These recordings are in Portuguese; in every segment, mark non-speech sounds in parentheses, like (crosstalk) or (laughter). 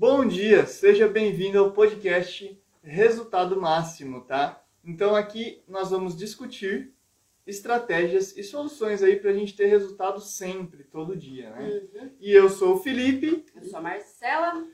Bom dia, seja bem-vindo ao podcast Resultado Máximo, tá? Então aqui nós vamos discutir estratégias e soluções aí para a gente ter resultado sempre, todo dia, né? Uhum. E eu sou o Felipe Eu sou a Marcela.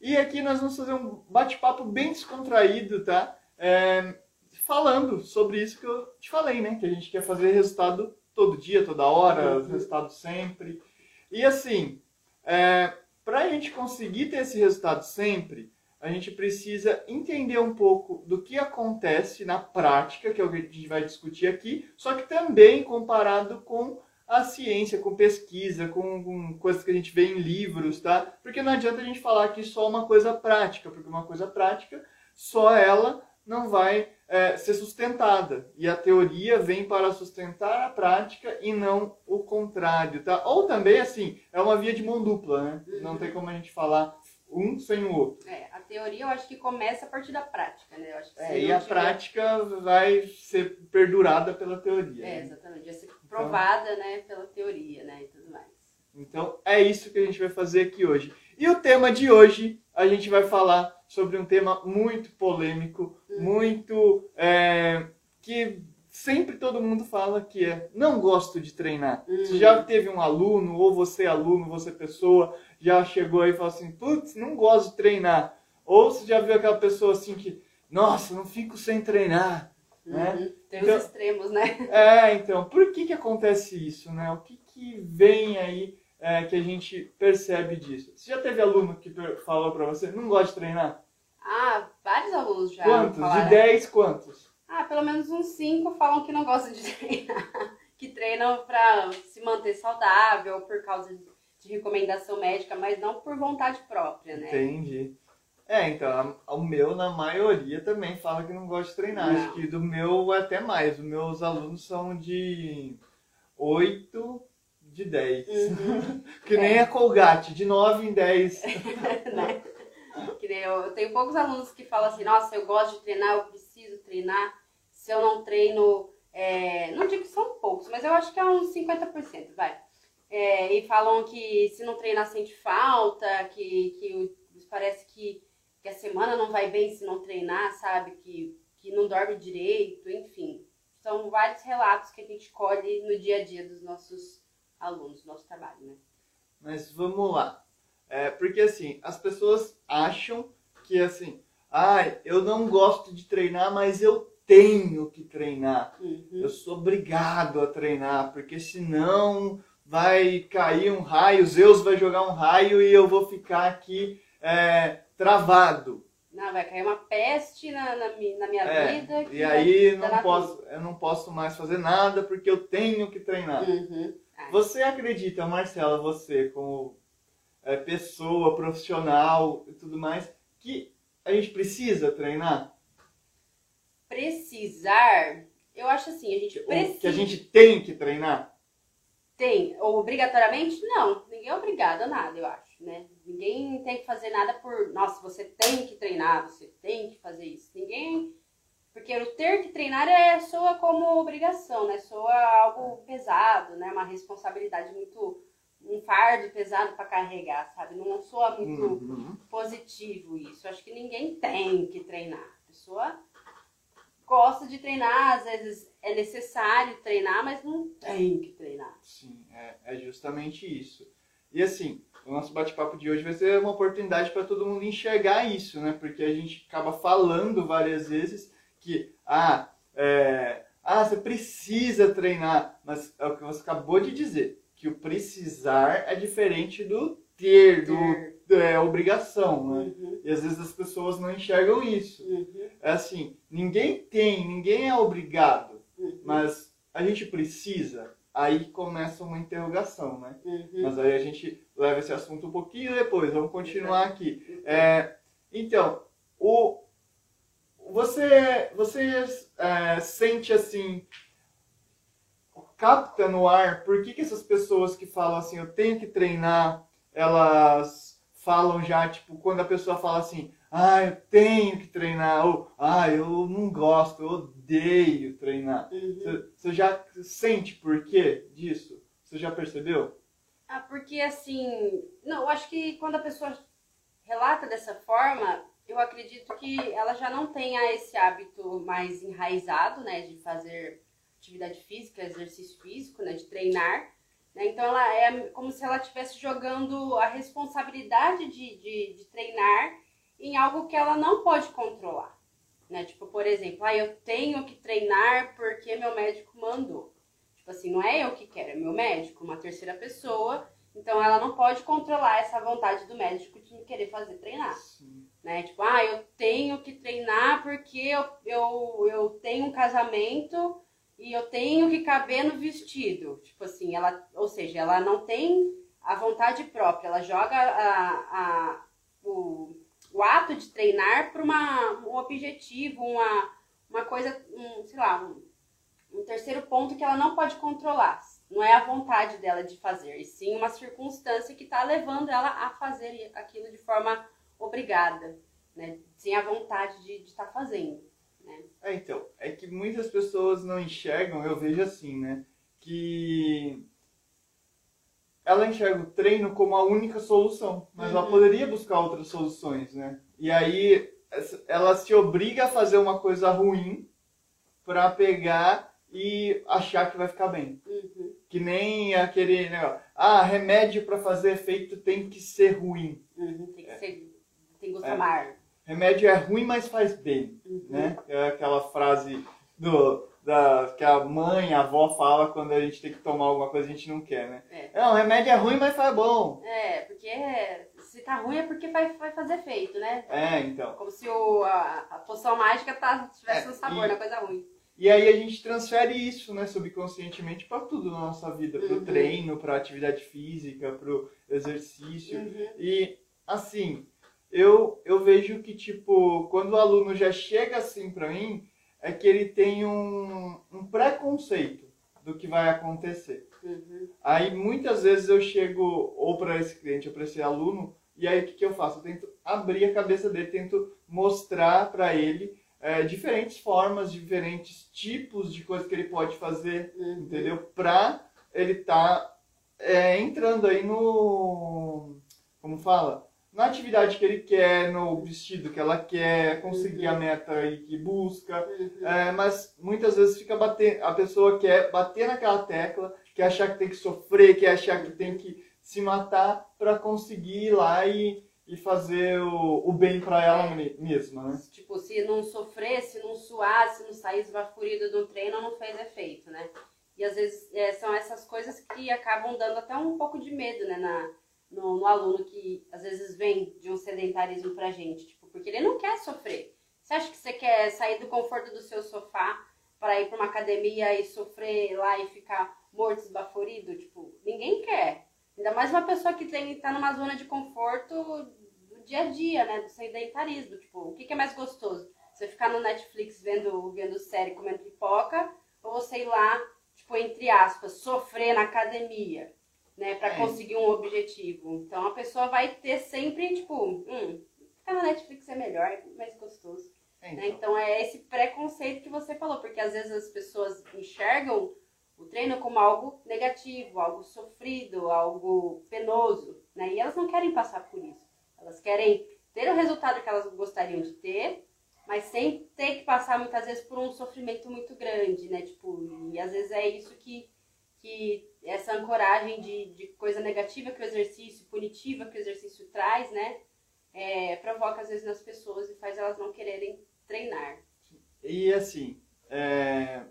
e aqui nós vamos fazer um bate-papo bem descontraído, tá? É, falando sobre isso que eu te falei, né? Que a gente quer fazer resultado todo dia, toda hora, Uhum. resultado sempre. E assim, é, para a gente conseguir ter esse resultado sempre, a gente precisa entender um pouco do que acontece na prática, que é o que a gente vai discutir aqui, só que também comparado com a ciência, com pesquisa, com, com coisas que a gente vê em livros, tá? Porque não adianta a gente falar aqui só uma coisa prática, porque uma coisa prática, só ela não vai é, ser sustentada. E a teoria vem para sustentar a prática e não o contrário, tá? Ou também, assim, é uma via de mão dupla, né? Não tem como a gente falar um sem o outro. É, a teoria eu acho que começa a partir da prática, né? Eu acho que É, e a tiver- prática vai ser perdurada pela teoria. É, né? exatamente. Vai ser provada, né, pela teoria, né, e tudo mais. Então é isso que a gente vai fazer aqui hoje. E o tema de hoje, a gente vai falar sobre um tema muito polêmico, muito. é, que sempre todo mundo fala que é não gosto de treinar. Hum. Você já teve um aluno, ou você é aluno, você pessoa, já chegou aí e falou assim, putz, não gosto de treinar. Ou você já viu aquela pessoa assim que, nossa, não fico sem treinar. Né? Uhum. Tem Então- os extremos, né? É, então, por que que acontece isso, né? O que que vem aí é, que a gente percebe disso? Você já teve aluno que falou pra você, não gosta de treinar? Ah, vários alunos já quantos? falaram. De 10, quantos? Ah, pelo menos uns cinco falam que não gostam de (laughs) treinar. Que treinam pra se manter saudável, por causa de recomendação médica, mas não por vontade própria, né? Entendi. É, então, o meu, na maioria, também fala que não gosta de treinar. Não. Acho que do meu é até mais. Os meus alunos são de 8, de 10. Uhum. (laughs) que nem a Colgate, de 9 em 10. (laughs) né? Que nem eu, eu tenho poucos alunos que falam assim, nossa, eu gosto de treinar, eu preciso treinar. Se eu não treino, é, não digo que são poucos, mas eu acho que é uns 50%, vai. É, e falam que se não treinar sente falta, que, que parece que, que a semana não vai bem se não treinar, sabe? Que, que não dorme direito, enfim. São vários relatos que a gente colhe no dia a dia dos nossos alunos, do nosso trabalho, né? Mas vamos lá. É, porque assim, as pessoas acham que assim, ai, eu não gosto de treinar, mas eu tenho que treinar. Uhum. Eu sou obrigado a treinar, porque senão vai cair um raio, Zeus vai jogar um raio e eu vou ficar aqui é, travado. Não, vai cair uma peste na, na, na minha É, vida. E aí não posso, eu não posso mais fazer nada porque eu tenho que treinar. Uhum. Você acredita, Marcela, você como é, pessoa profissional e tudo mais, que a gente precisa treinar? Precisar, eu acho assim, a gente Ou precisa. Que a gente tem que treinar? Tem, obrigatoriamente? Não, ninguém é obrigado a nada, eu acho, né? Ninguém tem que fazer nada por, nossa, você tem que treinar, você tem que fazer isso. Ninguém. Porque o ter que treinar é, soa como obrigação, né? Soa algo pesado, né? Uma responsabilidade muito. um fardo pesado para carregar, sabe? Não soa muito. Uhum. positivo isso. Acho que ninguém tem que treinar. A pessoa gosta de treinar, às vezes é necessário treinar, mas não tem que treinar. Sim, é, é justamente isso. E assim, o nosso bate-papo de hoje vai ser uma oportunidade para todo mundo enxergar isso, né? Porque a gente acaba falando várias vezes que, ah, é, ah, você precisa treinar, mas é o que você acabou de dizer, que o precisar é diferente do ter, do é, obrigação, né? Uhum, E às vezes as pessoas não enxergam isso. uhum, É assim, ninguém tem, ninguém é obrigado, uhum, mas a gente precisa. Aí começa uma interrogação, né? uhum. Mas aí a gente leva esse assunto um pouquinho depois, vamos continuar aqui. É, então, o, você, você é, sente assim, capta no ar, por que, que essas pessoas que falam assim, eu tenho que treinar, elas falam já, tipo, quando a pessoa fala assim, ah, eu tenho que treinar, ou ah, eu não gosto, eu odeio treinar. Uhum. Você você já sente por quê disso? Você já percebeu? Ah, porque assim, não, eu acho que quando a pessoa relata dessa forma, eu acredito que ela já não tenha esse hábito mais enraizado, né, de fazer atividade física, exercício físico, né, de treinar. Né? Então, ela é como se ela estivesse jogando a responsabilidade de, de, de, treinar em algo que ela não pode controlar. Né? Tipo, por exemplo, ah, eu tenho que treinar porque meu médico mandou. Tipo assim, não é eu que quero, é meu médico, uma terceira pessoa. Então, ela não pode controlar essa vontade do médico de querer fazer treinar. Sim. Né? Tipo, ah, eu tenho que treinar porque eu, eu, eu tenho um casamento e eu tenho que caber no vestido. Tipo assim, ela, ou seja, ela não tem a vontade própria, ela joga a, a, o, o ato de treinar para um objetivo, uma, uma coisa, um, sei lá, um, um terceiro ponto que ela não pode controlar. Não é a vontade dela de fazer, e sim uma circunstância que está levando ela a fazer aquilo de forma obrigada, né? Sem a vontade de estar tá fazendo. Né? É, então, é que muitas pessoas não enxergam, eu vejo assim, né? Que ela enxerga o treino como a única solução, mas uhum. ela poderia buscar outras soluções, né? E aí ela se obriga a fazer uma coisa ruim para pegar e achar que vai ficar bem. Uhum. Que nem aquele negócio, ah, remédio para fazer efeito tem que ser ruim. Uhum, tem que é. ser, gosto é. amargo remédio é ruim, mas faz bem, uhum. né? É aquela frase do, da, que a mãe, a avó fala quando a gente tem que tomar alguma coisa que a gente não quer, né? É. Não, remédio é ruim, mas faz bom. É, porque se tá ruim é porque vai, vai fazer efeito, né? É, então. Como se o, a, a poção mágica tá, tivesse é, um sabor, e, na coisa ruim. E aí a gente transfere isso, né, subconscientemente para tudo na nossa vida, pro uhum. treino, pra atividade física, pro exercício. Uhum. E assim, eu, eu vejo que, tipo, quando o aluno já chega assim para mim, é que ele tem um, um preconceito do que vai acontecer. Uhum. Aí muitas vezes eu chego ou para esse cliente ou para esse aluno, e aí o que, que eu faço? Eu tento abrir a cabeça dele, tento mostrar para ele é, diferentes formas, diferentes tipos de coisas que ele pode fazer, uhum. entendeu? Para ele tá é, entrando aí no. Como fala? Na atividade que ele quer, no vestido que ela quer, conseguir a meta aí que busca, uhum. é, mas muitas vezes fica bater, a pessoa quer bater naquela tecla, quer achar que tem que sofrer, quer achar que tem que se matar para conseguir ir lá e, e fazer o, o bem para ela é. mesma, né? Tipo, se não sofrer, se não suar, se não sair esbaforido do treino, não fez efeito, né? E às vezes é, são essas coisas que acabam dando até um pouco de medo, né? Na, no, no, aluno que às vezes vem de um sedentarismo pra gente, tipo, porque ele não quer sofrer. Você acha que você quer sair do conforto do seu sofá para ir para uma academia e sofrer lá e ficar morto, esbaforido? Tipo, ninguém quer. Ainda mais uma pessoa que tem, tá numa zona de conforto do dia a dia, né? Do sedentarismo. Tipo, o que, que é mais gostoso? Você ficar no Netflix vendo, vendo série, comendo pipoca, ou você ir lá, tipo, entre aspas, sofrer na academia? Né, para é. conseguir um objetivo. Então a pessoa vai ter sempre, tipo, hum, ficar na Netflix é melhor, é mais gostoso. É, né? então. Né? então é esse preconceito que você falou, porque às vezes as pessoas enxergam o treino como algo negativo, algo sofrido, algo penoso, né? E elas não querem passar por isso. Elas querem ter o resultado que elas gostariam de ter, mas sem ter que passar muitas vezes por um sofrimento muito grande, né? Tipo, e às vezes é isso que que essa ancoragem de, de coisa negativa que o exercício, punitiva que o exercício traz, né, é, provoca às vezes nas pessoas e faz elas não quererem treinar. E assim, é,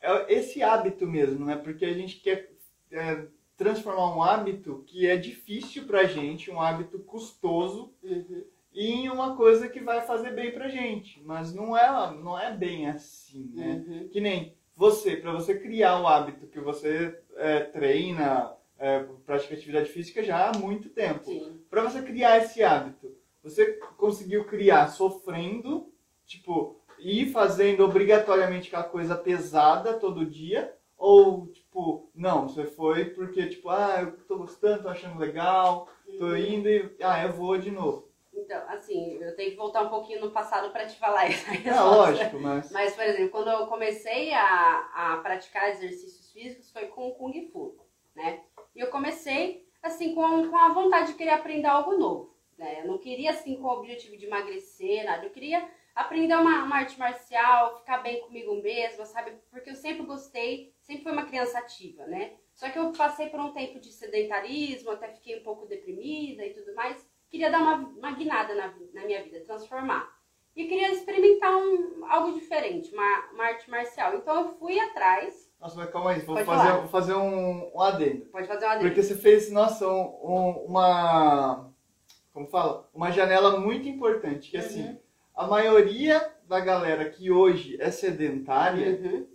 é esse hábito mesmo, né? Porque a gente quer é, transformar um hábito que é difícil pra gente, um hábito custoso, uhum. em uma coisa que vai fazer bem pra gente. Mas não é, não é bem assim, né? Uhum. Que nem você, para você criar um hábito que você é, treina, é, pratica atividade física já há muito tempo. Para você criar esse hábito, você conseguiu criar sofrendo, tipo, ir fazendo obrigatoriamente aquela coisa pesada todo dia, ou, tipo, não, você foi porque, tipo, ah, eu tô gostando, tô achando legal, tô uhum. indo e, ah, eu vou de novo. Então, assim, eu tenho que voltar um pouquinho no passado para te falar (laughs) isso. É lógico, mas... Mas, por exemplo, quando eu comecei a, a praticar exercícios físicos foi com o Kung Fu, né? E eu comecei assim, com, com a vontade de querer aprender algo novo. Né? Eu não queria, assim, com o objetivo de emagrecer, nada. Eu queria aprender uma, uma arte marcial, ficar bem comigo mesma, sabe? Porque eu sempre gostei, sempre fui uma criança ativa, né? Só que eu passei por um tempo de sedentarismo, até fiquei um pouco deprimida e tudo mais. Queria dar uma, uma guinada na, na minha vida, transformar. E queria experimentar um, algo diferente, uma, uma arte marcial. Então eu fui atrás. Nossa, mas calma aí, vou Pode fazer, falar. vou fazer um, um adendo. Pode fazer uma adendo. Porque você fez, nossa, um- um- uma. Como fala? Uma janela muito importante. Que assim, Uhum. a maioria da galera que hoje é sedentária, Uhum.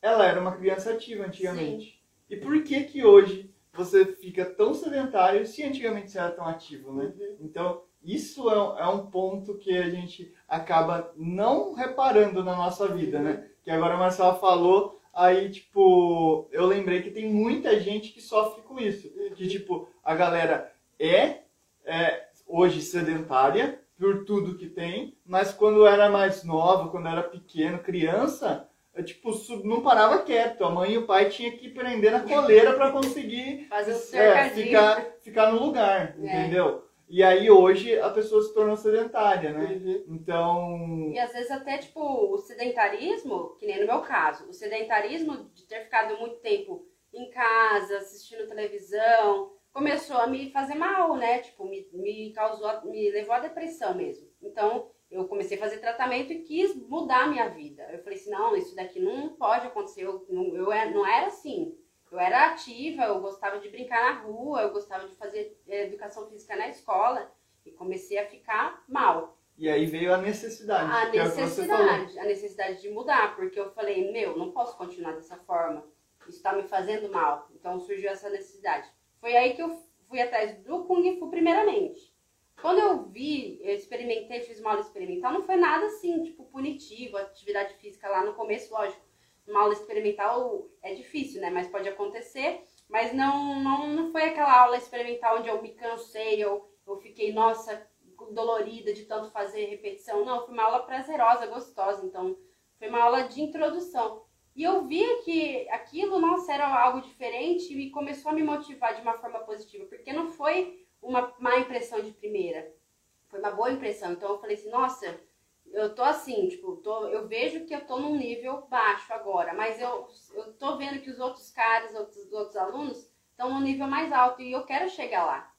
ela era uma criança ativa antigamente. E por que que hoje você fica tão sedentário se antigamente você era tão ativo, né? Uhum. Então, isso é, um- é um ponto que a gente acaba não reparando na nossa vida, né? Que agora a Marcela falou, aí, tipo, eu lembrei que tem muita gente que sofre com isso. Que, tipo, a galera é, é hoje sedentária por tudo que tem, mas quando era mais nova, quando era pequeno, criança, é, tipo, sub- não parava quieto. A mãe e o pai tinham que prender na coleira para conseguir Fazer o é, ficar, ficar no lugar, É. entendeu? E aí hoje a pessoa se tornou sedentária, né? Uhum. Então, E às vezes até, tipo, o sedentarismo, que nem no meu caso, o sedentarismo de ter ficado muito tempo em casa, assistindo televisão, começou a me fazer mal, né? Tipo, me, me causou, me levou à depressão mesmo. Então, eu comecei a fazer tratamento e quis mudar a minha vida. Eu falei assim, não, isso daqui não pode acontecer, eu, não, eu é- não era assim. Eu era ativa, eu gostava de brincar na rua, eu gostava de fazer eh, educação física na escola e comecei a ficar mal e aí veio a necessidade. a é necessidade, a necessidade de mudar, porque eu falei, meu, não posso continuar dessa forma, isso está me fazendo mal. Então surgiu essa necessidade. Foi aí que eu fui atrás do Kung Fu primeiramente. Quando eu vi, eu experimentei, fiz uma aula experimental, não foi nada assim, tipo, punitivo, atividade física lá no começo, lógico. Uma aula experimental é difícil, né? Mas pode acontecer. Mas não, não, não foi aquela aula experimental onde eu me cansei, eu, eu fiquei, nossa, dolorida de tanto fazer repetição. Não, foi uma aula prazerosa, gostosa. Então, foi uma aula de introdução. E eu vi que aquilo, nossa, era algo diferente e começou a me motivar de uma forma positiva. Porque não foi uma má impressão de primeira. Foi uma boa impressão. Então, eu falei assim, nossa, eu tô assim, tipo, tô, eu vejo que eu tô num nível baixo agora. Mas eu, eu tô vendo que os outros caras, outros, outros alunos, estão num nível mais alto e eu quero chegar lá.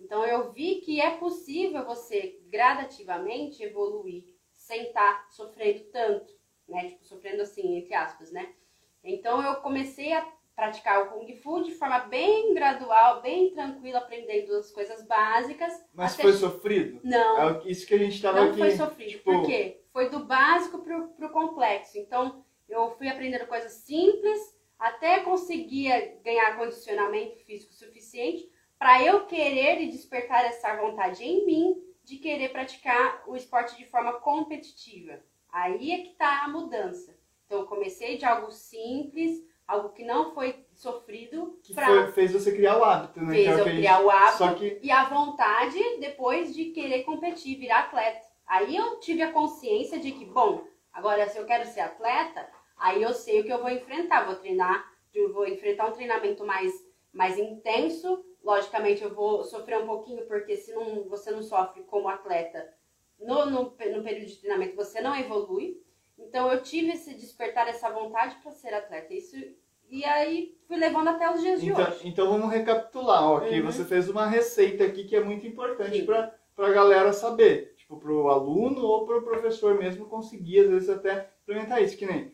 Então eu vi que é possível você gradativamente evoluir sem estar sofrendo tanto, né? Tipo, sofrendo assim, entre aspas, né? Então eu comecei a praticar o Kung Fu de forma bem gradual, bem tranquila, aprendendo as coisas básicas. Mas até- foi sofrido? Não, É isso que a gente estava não aqui. foi sofrido. tipo- Por quê? Foi do básico pro, pro complexo. Então, eu fui aprendendo coisas simples até conseguir ganhar condicionamento físico suficiente para eu querer e despertar essa vontade em mim de querer praticar o esporte de forma competitiva. Aí é que tá a mudança. Então, eu comecei de algo simples, algo que não foi sofrido, Que para foi- fez você criar o hábito, né? fez Que é eu que criar o hábito Só que e a vontade depois de querer competir, virar atleta. Aí eu tive a consciência de que, bom, agora se eu quero ser atleta, aí eu sei o que eu vou enfrentar. Vou treinar, eu vou enfrentar um treinamento mais, mais intenso. Logicamente eu vou sofrer um pouquinho, porque se não, você não sofre como atleta no, no, no período de treinamento, você não evolui. Então eu tive esse despertar, essa vontade para ser atleta. Isso, e aí fui levando até os dias de Então, hoje. então vamos recapitular, ó, Uhum. você fez uma receita aqui que é muito importante para a galera saber, tipo, para o aluno ou para o professor mesmo conseguir, às vezes, até implementar isso, que nem,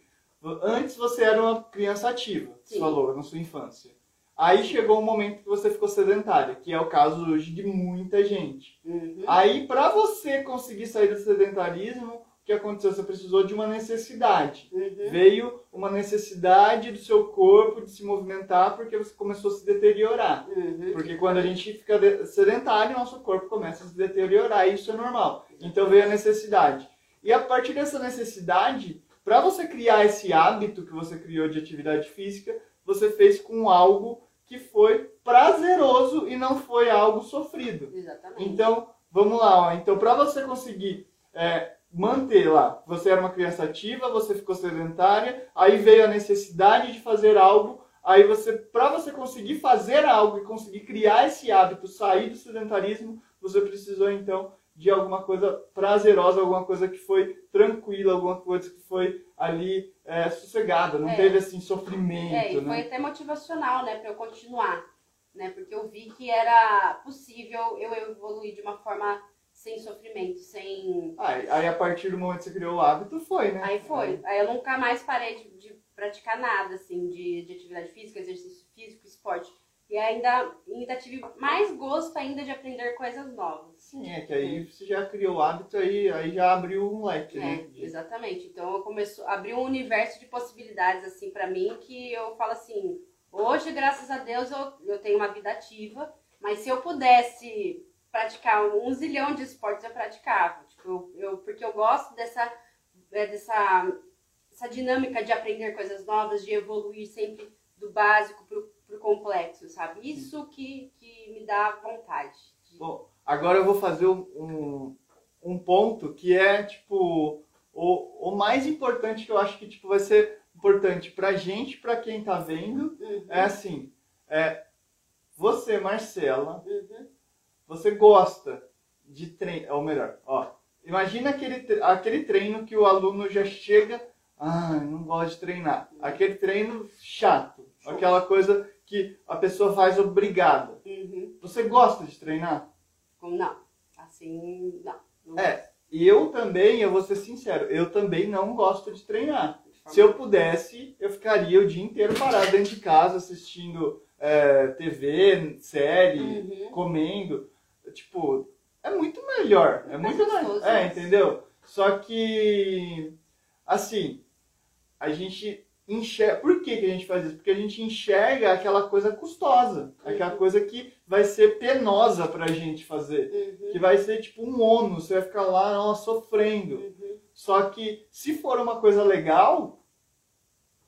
antes você era uma criança ativa, você falou, na sua infância. Aí chegou um momento que você ficou sedentária, que é o caso hoje de muita gente. Uhum. Aí, para você conseguir sair do sedentarismo, que aconteceu? Você precisou de uma necessidade Uhum. veio uma necessidade do seu corpo de se movimentar porque você começou a se deteriorar. Uhum. Porque quando a gente fica de- sedentário, nosso corpo começa a se deteriorar e isso é normal. Então veio a necessidade. E a partir dessa necessidade, para você criar esse hábito que você criou de atividade física, você fez com algo que foi prazeroso e não foi algo sofrido. Exatamente. Então, vamos lá, ó. Então, para você conseguir é, manter lá, você era uma criança ativa, você ficou sedentária, aí veio a necessidade de fazer algo Aí você, para você conseguir fazer algo e conseguir criar esse hábito, sair do sedentarismo, você precisou então de alguma coisa prazerosa, alguma coisa que foi tranquila, alguma coisa que foi ali é, sossegada, não É. teve assim sofrimento, É, e foi né? até motivacional, né, pra eu continuar, né, porque eu vi que era possível eu evoluir de uma forma sem sofrimento, sem... Aí, aí, a partir do momento que você criou o hábito, foi, né? Aí foi, aí eu nunca mais parei de, de praticar nada, assim, de, de atividade física, exercício físico, esporte. E ainda, ainda tive mais gosto ainda de aprender coisas novas. Sim, é que aí você já criou o hábito, aí, aí já abriu um leque, É, né? Exatamente. Então eu começo abrir um universo de possibilidades assim para mim que eu falo assim, hoje graças a Deus eu, eu tenho uma vida ativa, mas se eu pudesse praticar um zilhão de esportes eu praticava, tipo, eu, eu- porque eu gosto dessa é, dessa essa dinâmica de aprender coisas novas, de evoluir sempre do básico pro, pro complexo, sabe? Isso que, que me dá vontade. de- Bom, agora eu vou fazer um, um, um ponto que é, tipo, o, o mais importante que eu acho que, tipo, vai ser importante pra gente, pra quem tá vendo, Uhum, é assim, é, você, Marcela, uhum, você gosta de treino, ou melhor, ó, imagina aquele, aquele treino que o aluno já chega, ah, não gosto de treinar. Aquele treino chato, aquela coisa que a pessoa faz obrigada. uhum. Você gosta de treinar? Não? Assim, não. não É, e eu também, eu vou ser sincero, eu também não gosto de treinar. Se eu pudesse, eu ficaria o dia inteiro parado dentro de casa assistindo é, TV, série, Uhum. comendo. Tipo, é muito melhor. É Mais muito mais. É, entendeu? Só que, assim, a gente enxerga. Por que, que a gente faz isso? Porque a gente enxerga aquela coisa custosa, aquela Uhum. coisa que vai ser penosa pra gente fazer. Uhum. Que vai ser tipo um ônus, você vai ficar lá ó, sofrendo. Uhum. Só que se for uma coisa legal,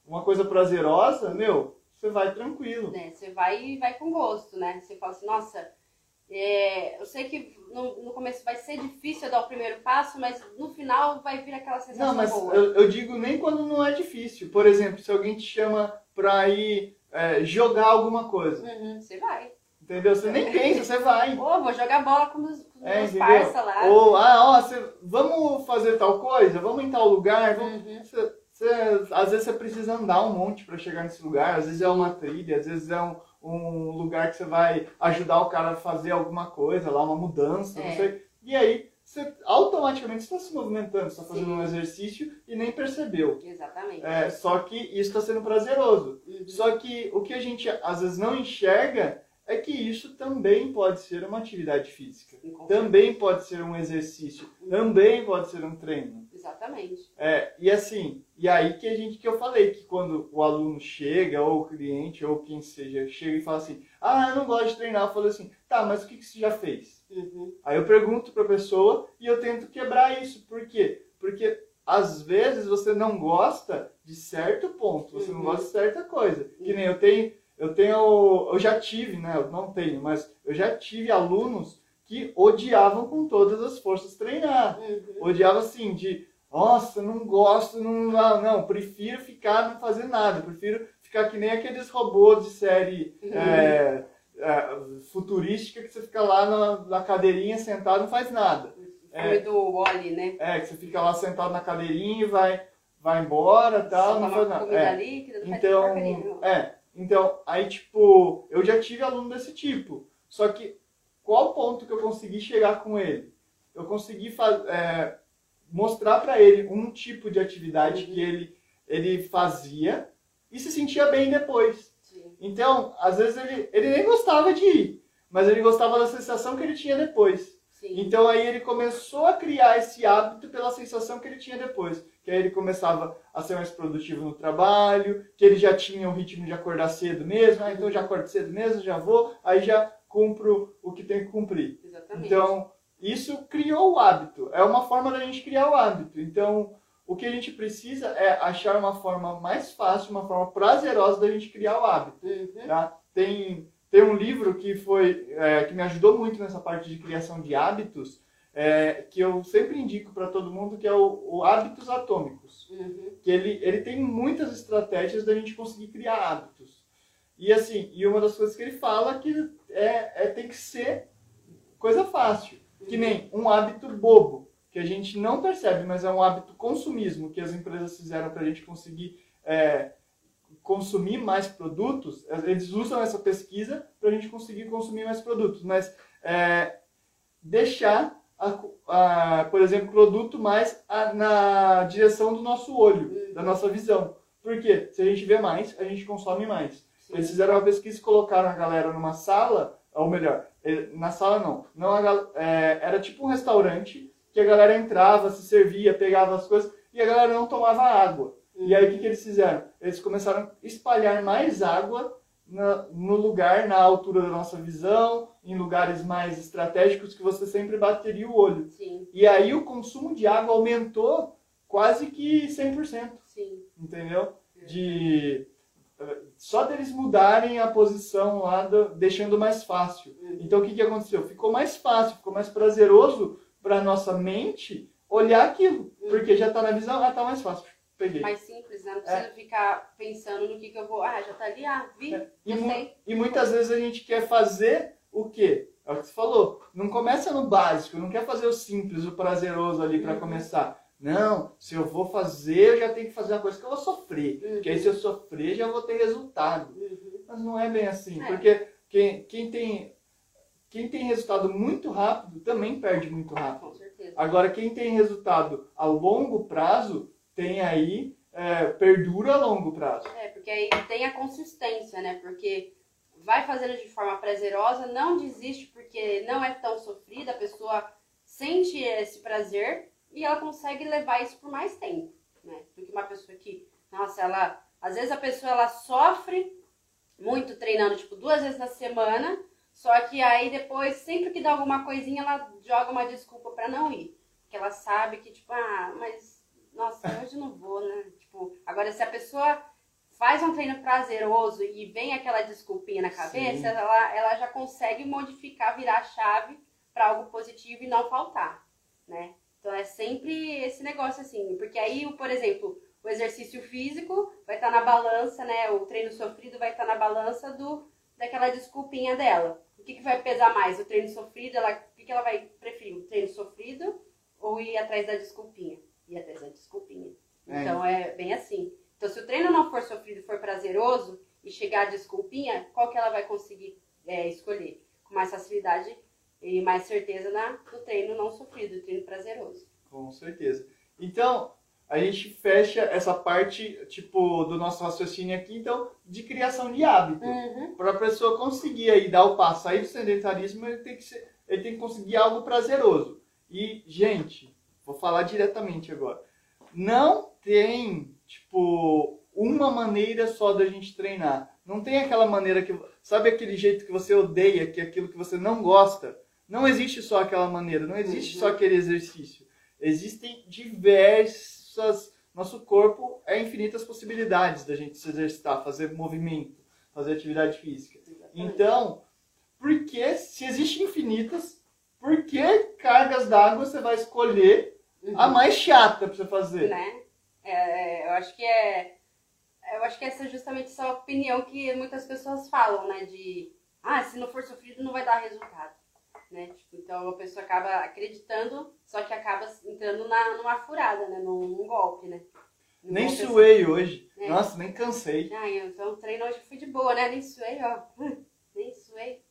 uma coisa prazerosa, meu, você vai tranquilo. Né, Você vai vai com gosto, né? Você fala assim, nossa, é, eu sei que no, no começo vai ser difícil dar o primeiro passo, mas no final vai vir aquela sensação Não, mas boa. eu, eu digo nem quando não é difícil. Por exemplo, se alguém te chama pra ir é, jogar alguma coisa, Uhum, você vai. entendeu? Você nem pensa, você vai. Ou vou jogar bola com os, com É, meus parça lá. Ou, ah, ó, você, vamos fazer tal coisa? Vamos em tal lugar? Vamos... Uhum. Você- você- às vezes você precisa andar um monte pra chegar nesse lugar, às vezes é uma trilha, às vezes é um, um lugar que você vai ajudar o cara a fazer alguma coisa lá, uma mudança, não É. sei. E aí, você automaticamente está se movimentando, está fazendo Sim. um exercício e nem percebeu. Exatamente. É, só que isso está sendo prazeroso. Uhum. Só que o que a gente às vezes não enxerga é que isso também pode ser uma atividade física. Também pode ser um exercício. Também pode ser um treino. Exatamente. É, e assim, e aí que a gente que eu falei que quando o aluno chega, ou o cliente, ou quem seja, chega e fala assim, ah, eu não gosto de treinar, eu falo assim, tá, mas o que, que você já fez? Uhum. Aí eu pergunto pra pessoa e eu tento quebrar isso. Por quê? Porque às vezes você não gosta de certo ponto, você não Uhum. gosta de certa coisa. Que nem eu tenho, eu tenho, eu já tive, né? Eu não tenho, mas eu já tive alunos que odiavam com todas as forças treinar. Uhum. Odiava assim, de nossa, não gosto, não, não, prefiro ficar não fazer nada, prefiro ficar que nem aqueles robôs de série Uhum. é, é, futurística que você fica lá na, na cadeirinha sentado não faz nada. Filme do Wally, né? É, que você fica lá sentado na cadeirinha e vai, vai embora e tal, não faz nada. É. líquida, não Então, faz é, então, aí tipo, eu já tive aluno desse tipo. Só que qual ponto que eu consegui chegar com ele? Eu consegui fa- é, mostrar pra ele um tipo de atividade Uhum. que ele, ele fazia e se sentia bem depois. Sim. Então, às vezes ele, ele nem gostava de ir, mas ele gostava da sensação que ele tinha depois. Sim. Então aí ele começou a criar esse hábito pela sensação que ele tinha depois. Que aí ele começava a ser mais produtivo no trabalho, que ele já tinha o ritmo de acordar cedo mesmo, ah, então já acordo cedo mesmo, já vou, aí já cumpro o que tem que cumprir. Exatamente. Então, isso criou o hábito. É uma forma da gente criar o hábito. Então, o que a gente precisa é achar uma forma mais fácil, uma forma prazerosa da gente criar o hábito. Uhum. Tá? Tem, tem um livro que foi é, que me ajudou muito nessa parte de criação de hábitos, é, que eu sempre indico para todo mundo, que é o, o Hábitos Atômicos. Uhum. Que ele, ele tem muitas estratégias da gente conseguir criar hábitos. E assim, e uma das coisas que ele fala que é, é tem que ser coisa fácil. Que nem um hábito bobo, que a gente não percebe, mas é um hábito consumismo que as empresas fizeram para a gente conseguir é, consumir mais produtos. Eles usam essa pesquisa para a gente conseguir consumir mais produtos, mas é, deixar, a, a, por exemplo, produto mais a, na direção do nosso olho, da nossa visão. Porque se a gente vê mais, a gente consome mais. Sim. Eles fizeram uma pesquisa e colocaram a galera numa sala, ou melhor, na sala não, não a, é, era tipo um restaurante que a galera entrava, se servia, pegava as coisas e a galera não tomava água. E aí o que, que eles fizeram? Eles começaram a espalhar mais água na, no lugar, na altura da nossa visão, em lugares mais estratégicos que você sempre bateria o olho. Sim. E aí o consumo de água aumentou quase que 100%. Sim. Entendeu? De só deles mudarem a posição lá, do, deixando mais fácil. Então o que, que aconteceu? Ficou mais fácil, ficou mais prazeroso para nossa mente olhar aquilo, porque já está na visão, ah, tá mais fácil. Peguei. Mais simples, né? Não precisa é. ficar pensando no que, que eu vou. Ah, já tá ali, ah, vi, é. e, mu e muitas vezes a gente quer fazer o quê? É o que você falou. Não começa no básico, não quer fazer o simples, o prazeroso ali para uhum. começar. Não, se eu vou fazer, eu já tenho que fazer uma coisa que eu vou sofrer. Uhum. Porque aí se eu sofrer, já vou ter resultado. Uhum. Mas não é bem assim. É. Porque quem, quem, tem, quem tem resultado muito rápido também perde muito rápido. Com certeza. Agora, quem tem resultado a longo prazo, tem aí, é, perdura a longo prazo. É, porque aí tem a consistência, né? Porque vai fazendo de forma prazerosa, não desiste porque não é tão sofrida, a pessoa sente esse prazer e ela consegue levar isso por mais tempo, né? Do que uma pessoa que, nossa, ela, às vezes a pessoa ela sofre muito treinando, tipo, duas vezes na semana, só que aí depois, sempre que dá alguma coisinha, ela joga uma desculpa para não ir. Porque ela sabe que, tipo, ah, mas, nossa, hoje não vou, né? Tipo, agora se a pessoa faz um treino prazeroso e vem aquela desculpinha na cabeça, ela, ela já consegue modificar, virar a chave para algo positivo e não faltar, né? Então é sempre esse negócio assim, porque aí, por exemplo, o exercício físico vai estar tá na balança, né? O treino sofrido vai estar tá na balança do daquela desculpinha dela. O que, que vai pesar mais? O treino sofrido, ela, o que, que ela vai preferir? O treino sofrido ou ir atrás da desculpinha? Ir atrás da desculpinha. É. Então é bem assim. Então se o treino não for sofrido, for prazeroso e chegar a desculpinha, qual que ela vai conseguir é, escolher? Com mais facilidade e mais certeza na, no treino não sofrido, treino prazeroso. Com certeza. Então, a gente fecha essa parte, tipo, do nosso raciocínio aqui, então, de criação de hábito. Uhum. Para a pessoa conseguir aí dar o passo, sair do sedentarismo, ele tem, que ser, ele tem que conseguir algo prazeroso. E, gente, vou falar diretamente agora. Não tem, tipo, uma maneira só da gente treinar. Não tem aquela maneira que. Sabe aquele jeito que você odeia, que é aquilo que você não gosta? Não existe só aquela maneira, não existe uhum. só aquele exercício. Existem diversas. Nosso corpo é infinitas possibilidades da gente se exercitar, fazer movimento, fazer atividade física. Então, por que, se existem infinitas, por que cargas d'água você vai escolher uhum. a mais chata para você fazer? Né? É, é, eu acho que é. Eu acho que essa é justamente essa opinião que muitas pessoas falam, né? De ah, se não for sofrido, não vai dar resultado né? Tipo, então a pessoa acaba acreditando, só que acaba entrando na, numa furada, né? Num, num golpe, né? Num nem golpe suei assim. hoje. É. Nossa, nem cansei. Ah, então o treino hoje fui de boa, né? Nem suei, ó. (laughs) Nem suei.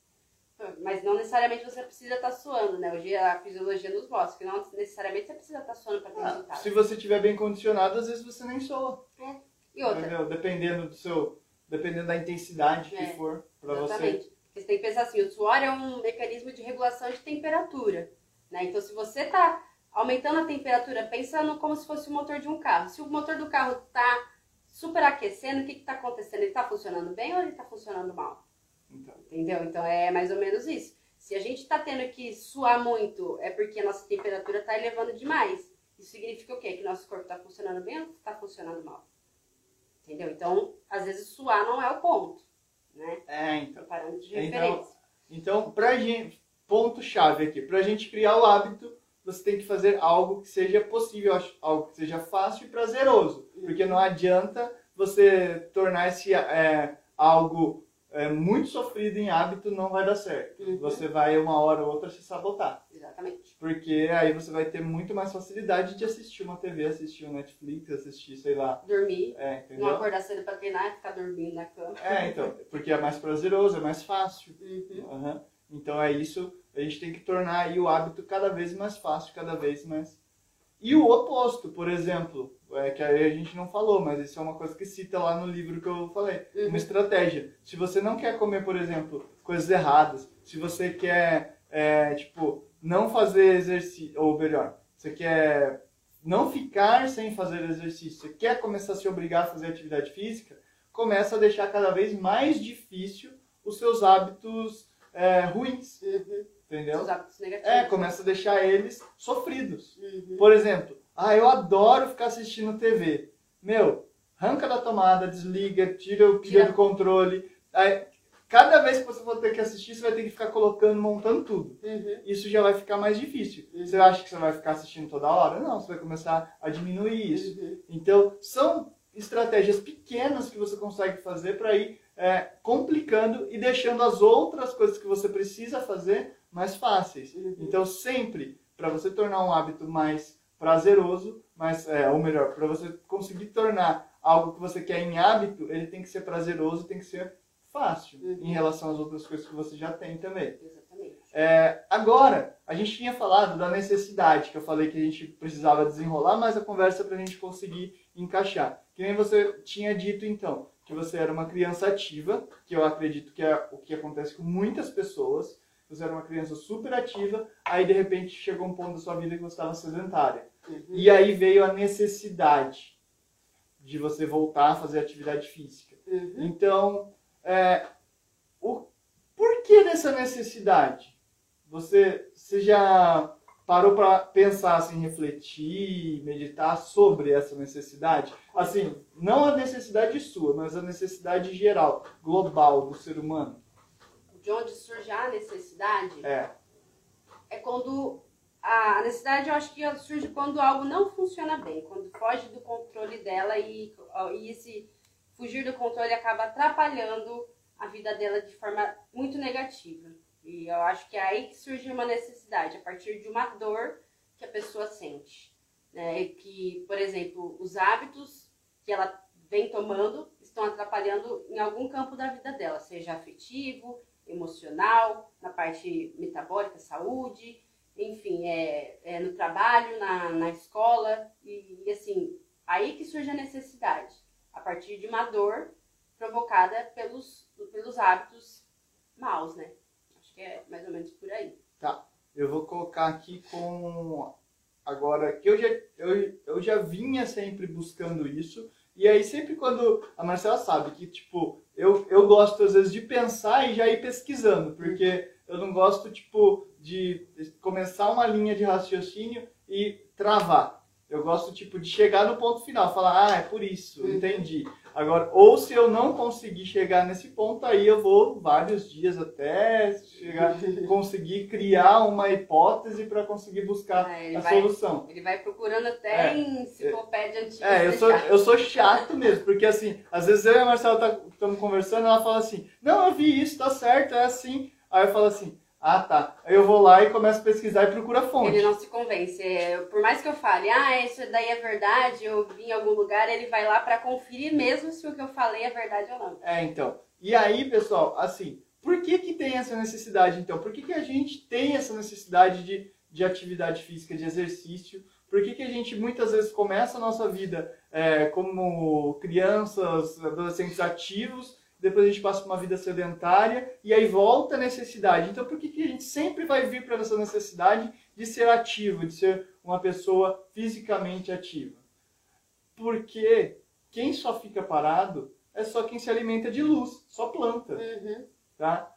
Mas não necessariamente você precisa estar tá suando, né? Hoje a fisiologia nos mostra que não necessariamente você precisa estar tá suando para ter ah, resultado. Se você estiver bem condicionado, às vezes você nem soa. É. E outra? Entendeu? Dependendo do seu... Dependendo da intensidade é. que for para você. Você tem que pensar assim, o suor é um mecanismo de regulação de temperatura, né? Então, se você está aumentando a temperatura, pensando como se fosse o motor de um carro. Se o motor do carro está superaquecendo, o que está acontecendo? Ele está funcionando bem ou ele está funcionando mal? Então. Entendeu? Então, é mais ou menos isso. Se a gente está tendo que suar muito, é porque a nossa temperatura está elevando demais. Isso significa o quê? Que nosso corpo está funcionando bem ou está funcionando mal? Entendeu? Então, às vezes, suar não é o ponto né? É, então. Parâmetro de então, referência. Então, pra gente, ponto-chave aqui, pra gente criar o hábito, você tem que fazer algo que seja possível, algo que seja fácil e prazeroso. Porque não adianta você tornar esse é, algo é, muito sofrido em hábito não vai dar certo. Uhum. Você vai uma hora ou outra se sabotar. Exatamente. Porque aí você vai ter muito mais facilidade de assistir uma TV, assistir um Netflix, assistir, sei lá. Dormir, É, não entendeu? acordar cedo pra treinar e ficar dormindo na cama. É, então, porque é mais prazeroso, é mais fácil. Uhum. Aham. Então é isso, a gente tem que tornar aí o hábito cada vez mais fácil, cada vez mais. E o oposto, por exemplo, é que aí a gente não falou, mas isso é uma coisa que cita lá no livro que eu falei. Uhum. Uma estratégia. Se você não quer comer, por exemplo, coisas erradas, se você quer, é, tipo, não fazer exercício, ou melhor, você quer não ficar sem fazer exercício, você quer começar a se obrigar a fazer atividade física, começa a deixar cada vez mais difícil os seus hábitos é, ruins, Uhum. Entendeu? É, começa a deixar eles sofridos. Uhum. Por exemplo, ah, eu adoro ficar assistindo TV. Meu, arranca da tomada, desliga, tira o pilha do controle. Aí, cada vez que você for ter que assistir, você vai ter que ficar colocando, montando tudo. Uhum. Isso já vai ficar mais difícil. Uhum. Você acha que você vai ficar assistindo toda hora? Não, você vai começar a diminuir isso. Uhum. Então, são estratégias pequenas que você consegue fazer para ir é, complicando e deixando as outras coisas que você precisa fazer mais fáceis. Uhum. Então, sempre, para você tornar um hábito mais prazeroso, mais, é, ou melhor, para você conseguir tornar algo que você quer em hábito, ele tem que ser prazeroso, tem que ser fácil Uhum. em relação às outras coisas que você já tem também. Exatamente. É, agora, a gente tinha falado da necessidade, que eu falei que a gente precisava desenrolar mais a conversa para a gente conseguir encaixar. Que nem você tinha dito então, que você era uma criança ativa, que eu acredito que é o que acontece com muitas pessoas. Você era uma criança super ativa, aí de repente chegou um ponto da sua vida que você estava sedentária. Uhum. E aí veio a necessidade de você voltar a fazer atividade física. Uhum. Então, é, o porquê dessa necessidade? Você, você já parou para pensar, assim, refletir, meditar sobre essa necessidade? Assim, não a necessidade sua, mas a necessidade geral, global do ser humano. De onde surge a necessidade É, é quando a necessidade eu acho que surge quando algo não funciona bem, quando foge do controle dela e, e esse fugir do controle acaba atrapalhando a vida dela de forma muito negativa. E eu acho que é aí que surge uma necessidade, a partir de uma dor que a pessoa sente. Né? E Que, por exemplo, os hábitos que ela vem tomando estão atrapalhando em algum campo da vida dela, seja afetivo, emocional, na parte metabólica, saúde, enfim, é, é no trabalho, na, na escola, e, e, assim, aí que surge a necessidade, a partir de uma dor provocada pelos, pelos hábitos maus, né? Acho que é mais ou menos por aí. eu vou colocar aqui com agora que eu já eu, eu já vinha sempre buscando isso e aí sempre quando a Marcela sabe que tipo eu, eu gosto às vezes de pensar e já ir pesquisando porque eu não gosto tipo de começar uma linha de raciocínio e travar eu gosto tipo de chegar no ponto final falar ah é por isso Uhum. entendi agora ou se eu não conseguir chegar nesse ponto aí eu vou vários dias até chegar (laughs) conseguir criar uma hipótese para conseguir buscar É, ele a vai- solução. Ele vai procurando até É. em antiga. É, eu pra sou, eu sou chato mesmo, porque assim, às vezes eu e a Marcela estamos conversando, ela fala assim, não, eu vi isso, tá certo, é assim. Aí eu falo assim, ah tá. Aí eu vou lá e começo a pesquisar e procuro a fonte. Ele não se convence. É, Por mais que eu fale, ah, isso daí é verdade, eu vi em algum lugar, ele vai lá pra conferir mesmo se o que eu falei é verdade ou não. É, então. E aí, pessoal, assim, por que que tem essa necessidade, então? Por que que a gente tem essa necessidade de, de atividade física, de exercício? Por que que a gente muitas vezes começa a nossa vida é, como crianças, adolescentes ativos, depois a gente passa por uma vida sedentária e aí volta a necessidade. Então, por que que a gente sempre vai vir para essa necessidade de ser ativo, de ser uma pessoa fisicamente ativa? Porque quem só fica parado é só quem se alimenta de luz, só planta, Uhum. tá?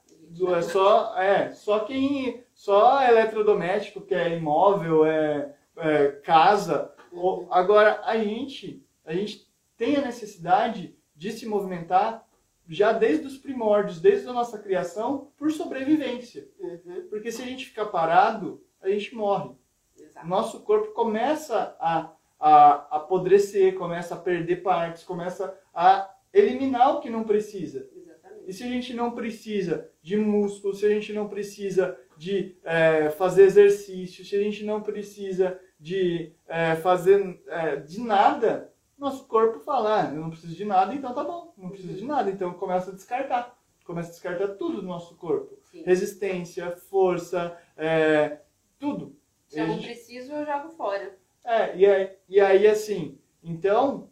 É só, é, só quem, só eletrodoméstico, que é imóvel, é, é casa. Ou- Agora, a gente, a gente tem a necessidade de se movimentar já desde os primórdios, desde a nossa criação, por sobrevivência. Uhum. Porque se a gente ficar parado, a gente morre Exato. nosso corpo começa a, a apodrecer, começa a perder partes, começa a eliminar o que não precisa. Exatamente. E se a gente não precisa de músculo, se a gente não precisa de é, fazer exercício, se a gente não precisa de é, fazer é, de nada, nosso corpo fala, ah, eu não preciso de nada, então tá bom, não preciso de nada, então começa a descartar, começa a descartar tudo do nosso corpo, Sim. resistência, força, é, tudo. Se eu não preciso, eu jogo fora. É, e aí, e aí assim, então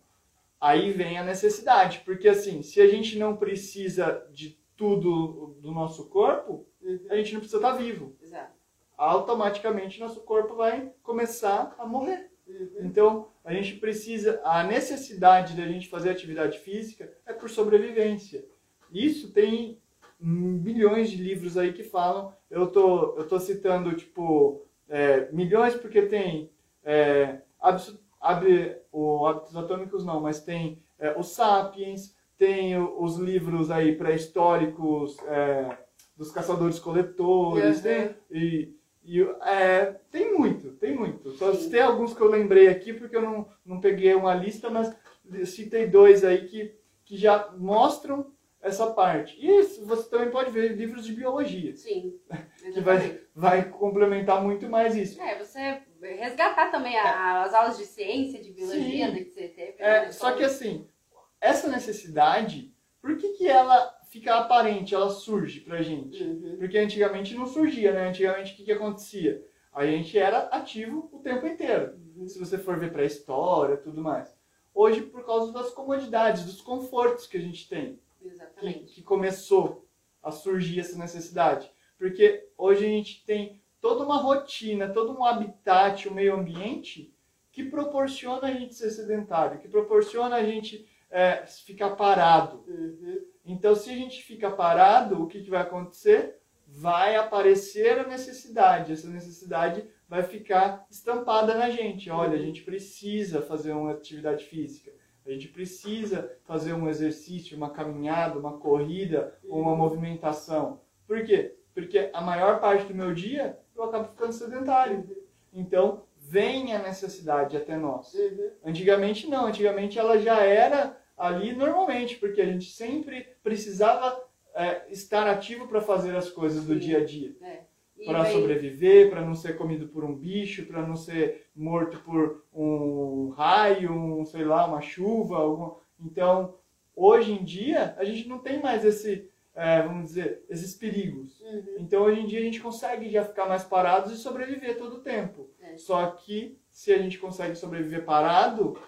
aí vem a necessidade, porque assim, se a gente não precisa de tudo do nosso corpo, a gente não precisa estar vivo. Exato. Automaticamente nosso corpo vai começar a morrer. Uhum. Então, a gente precisa, a necessidade da gente fazer atividade física é por sobrevivência. Isso tem milhões de livros aí que falam. Eu tô, eu tô citando, tipo, é, milhões porque tem é, o Hábitos Atômicos não, mas tem é, o Sapiens, tem os livros aí pré-históricos é, dos caçadores-coletores, Uhum. tem, e, e é, tem muito, tem muito. Só citei alguns que eu lembrei aqui porque eu não, não peguei uma lista, mas citei dois aí que, que já mostram essa parte. E isso você também pode ver livros de biologia, Sim. (laughs) que vai, Exatamente. vai complementar muito mais isso. É, você resgatar também a- as aulas de ciência, de biologia Sim. né, que você teve. É, né, só que assim, essa necessidade, por que, que ela fica aparente, ela surge pra gente? Uhum. Porque antigamente não surgia, né? Antigamente o que, que acontecia? A gente era ativo o tempo inteiro. Uhum. Se você for ver pra história e tudo mais. Hoje, por causa das comodidades, dos confortos que a gente tem, que, Exatamente. que começou a surgir essa necessidade. Porque hoje a gente tem toda uma rotina, todo um habitat, um meio ambiente que proporciona a gente ser sedentário, que proporciona a gente é, ficar parado. Uhum. Então, se a gente fica parado, o que, que vai acontecer? Vai aparecer a necessidade. Essa necessidade vai ficar estampada na gente. Olha, a gente precisa fazer uma atividade física. A gente precisa fazer um exercício, uma caminhada, uma corrida ou uma movimentação. Por quê? Porque a maior parte do meu dia eu acabo ficando sedentário. Então, vem a necessidade até nós. Uhum. Antigamente não, antigamente ela já era ali normalmente, porque a gente sempre precisava é, estar ativo para fazer as coisas do Sim. dia a dia. E Para sobreviver, para não ser comido por um bicho, para não ser morto por um raio, um, sei lá, uma chuva. Algum... Então, hoje em dia, a gente não tem mais esse, é, vamos dizer, esses perigos. Uhum. Então, hoje em dia, a gente consegue já ficar mais parados e sobreviver todo o tempo. É. Só que, se a gente consegue sobreviver parado,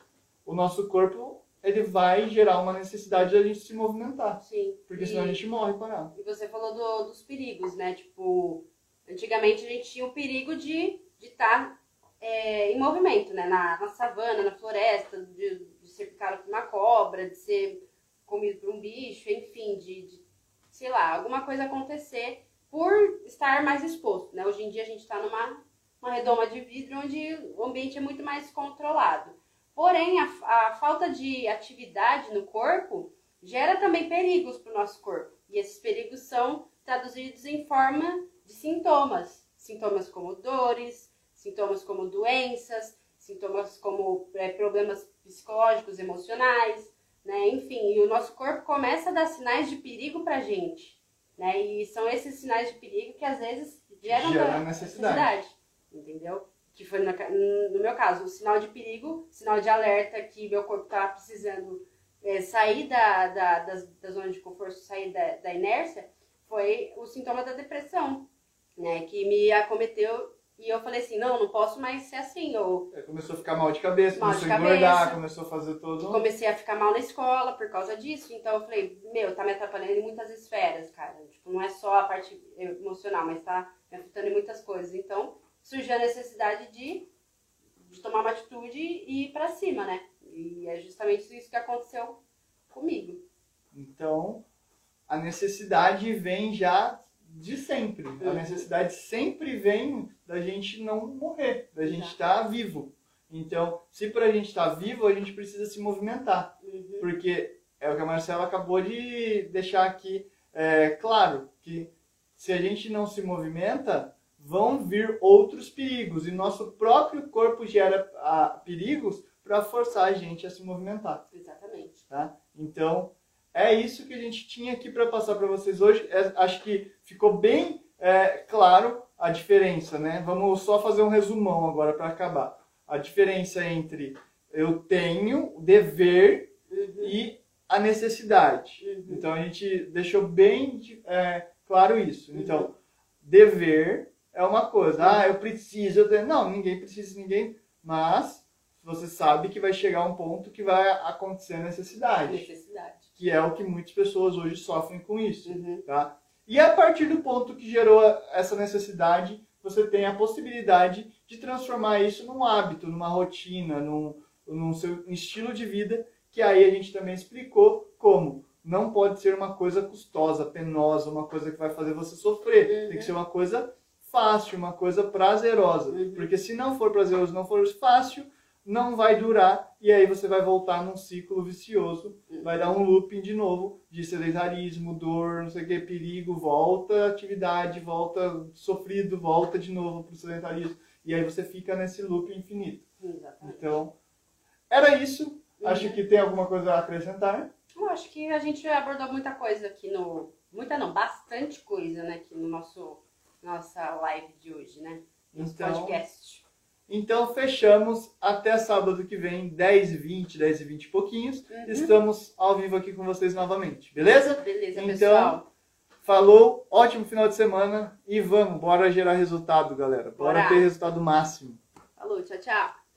o nosso corpo ele vai gerar uma necessidade de a gente se movimentar. Sim. Porque E- senão a gente morre parado. E você falou do- dos perigos, né? Tipo, antigamente a gente tinha o perigo de estar em movimento, né? Na, na savana, na floresta, de, de ser picado por uma cobra, de ser comido por um bicho, enfim, de, de, sei lá, alguma coisa acontecer por estar mais exposto, né? Hoje em dia a gente está numa uma redoma de vidro onde o ambiente é muito mais controlado. Porém, a, a falta de atividade no corpo gera também perigos para o nosso corpo. E esses perigos são traduzidos em forma de sintomas. Sintomas como dores, sintomas como doenças, sintomas como é, problemas psicológicos, emocionais, né? Enfim, e o nosso corpo começa a dar sinais de perigo para a gente. Né? E são esses sinais de perigo que às vezes geram Gera da- necessidade. Entendeu? Que foi no, ca- no meu caso, o sinal de perigo, sinal de alerta que meu corpo estava precisando é, sair da, da, das- da zona de conforto, sair da, da inércia, foi o sintoma da depressão, né? Que me acometeu e eu falei assim, não, não posso mais ser assim. Eu É, Começou a ficar mal de cabeça, Mal de começou a engordar, cabeça. começou a fazer todo um... comecei a ficar mal na escola por causa disso. Então eu falei, meu, tá me atrapalhando em muitas esferas, cara. Tipo, não é só a parte emocional, mas tá me afetando em muitas coisas. Então surgiu a necessidade de, de tomar uma atitude e ir pra cima, né? E é justamente isso que aconteceu comigo. Então, a necessidade vem já de sempre. A Uhum. necessidade sempre vem da gente não morrer, da gente estar vivo. Então, se pra gente estar vivo, a gente precisa se movimentar. Uhum. Porque é o que a Marcela acabou de deixar aqui é, claro, que se a gente não se movimenta, vão vir outros perigos. E nosso próprio corpo gera ah, perigos para forçar a gente a se movimentar. Exatamente. Tá? Então, é isso que a gente tinha aqui para passar para vocês hoje. É, acho que ficou bem é, claro a diferença, né? Vamos só fazer um resumão agora para acabar. A diferença entre eu tenho, o dever Uhum. e a necessidade. Uhum. Então a gente deixou bem é, claro isso. Uhum. Então, dever é uma coisa. Ah, eu preciso. eu tenho- Não, ninguém precisa de ninguém. Mas você sabe que vai chegar um ponto que vai acontecer a necessidade. Necessidade. Que é o que muitas pessoas hoje sofrem com isso. Uhum. Tá? E a partir do ponto que gerou essa necessidade, você tem a possibilidade de transformar isso num hábito, numa rotina, num, num seu estilo de vida, que aí a gente também explicou como não pode ser uma coisa custosa, penosa, uma coisa que vai fazer você sofrer. Uhum. Tem que ser uma coisa fácil, uma coisa prazerosa. Uhum. Porque se não for prazeroso, não for fácil, não vai durar e aí você vai voltar num ciclo vicioso, Uhum. vai dar um looping de novo de sedentarismo, dor, não sei o que, perigo, volta atividade, volta sofrido, volta de novo pro sedentarismo e aí você fica nesse loop infinito. Exatamente. Então, era isso. Uhum. Acho que tem alguma coisa a acrescentar. Eu acho que a gente abordou muita coisa aqui no. Muita não, bastante coisa, né? Aqui no nosso nossa live de hoje, né? Nosso Então, podcast. então fechamos até sábado que vem, 10 h 20, 10 h 20 e pouquinhos. Uhum. Estamos ao vivo aqui com vocês novamente, beleza? Beleza, Então, pessoal. Falou, ótimo final de semana e vamos, bora gerar resultado, galera. Bora, Bora. ter resultado máximo. Falou, tchau, tchau.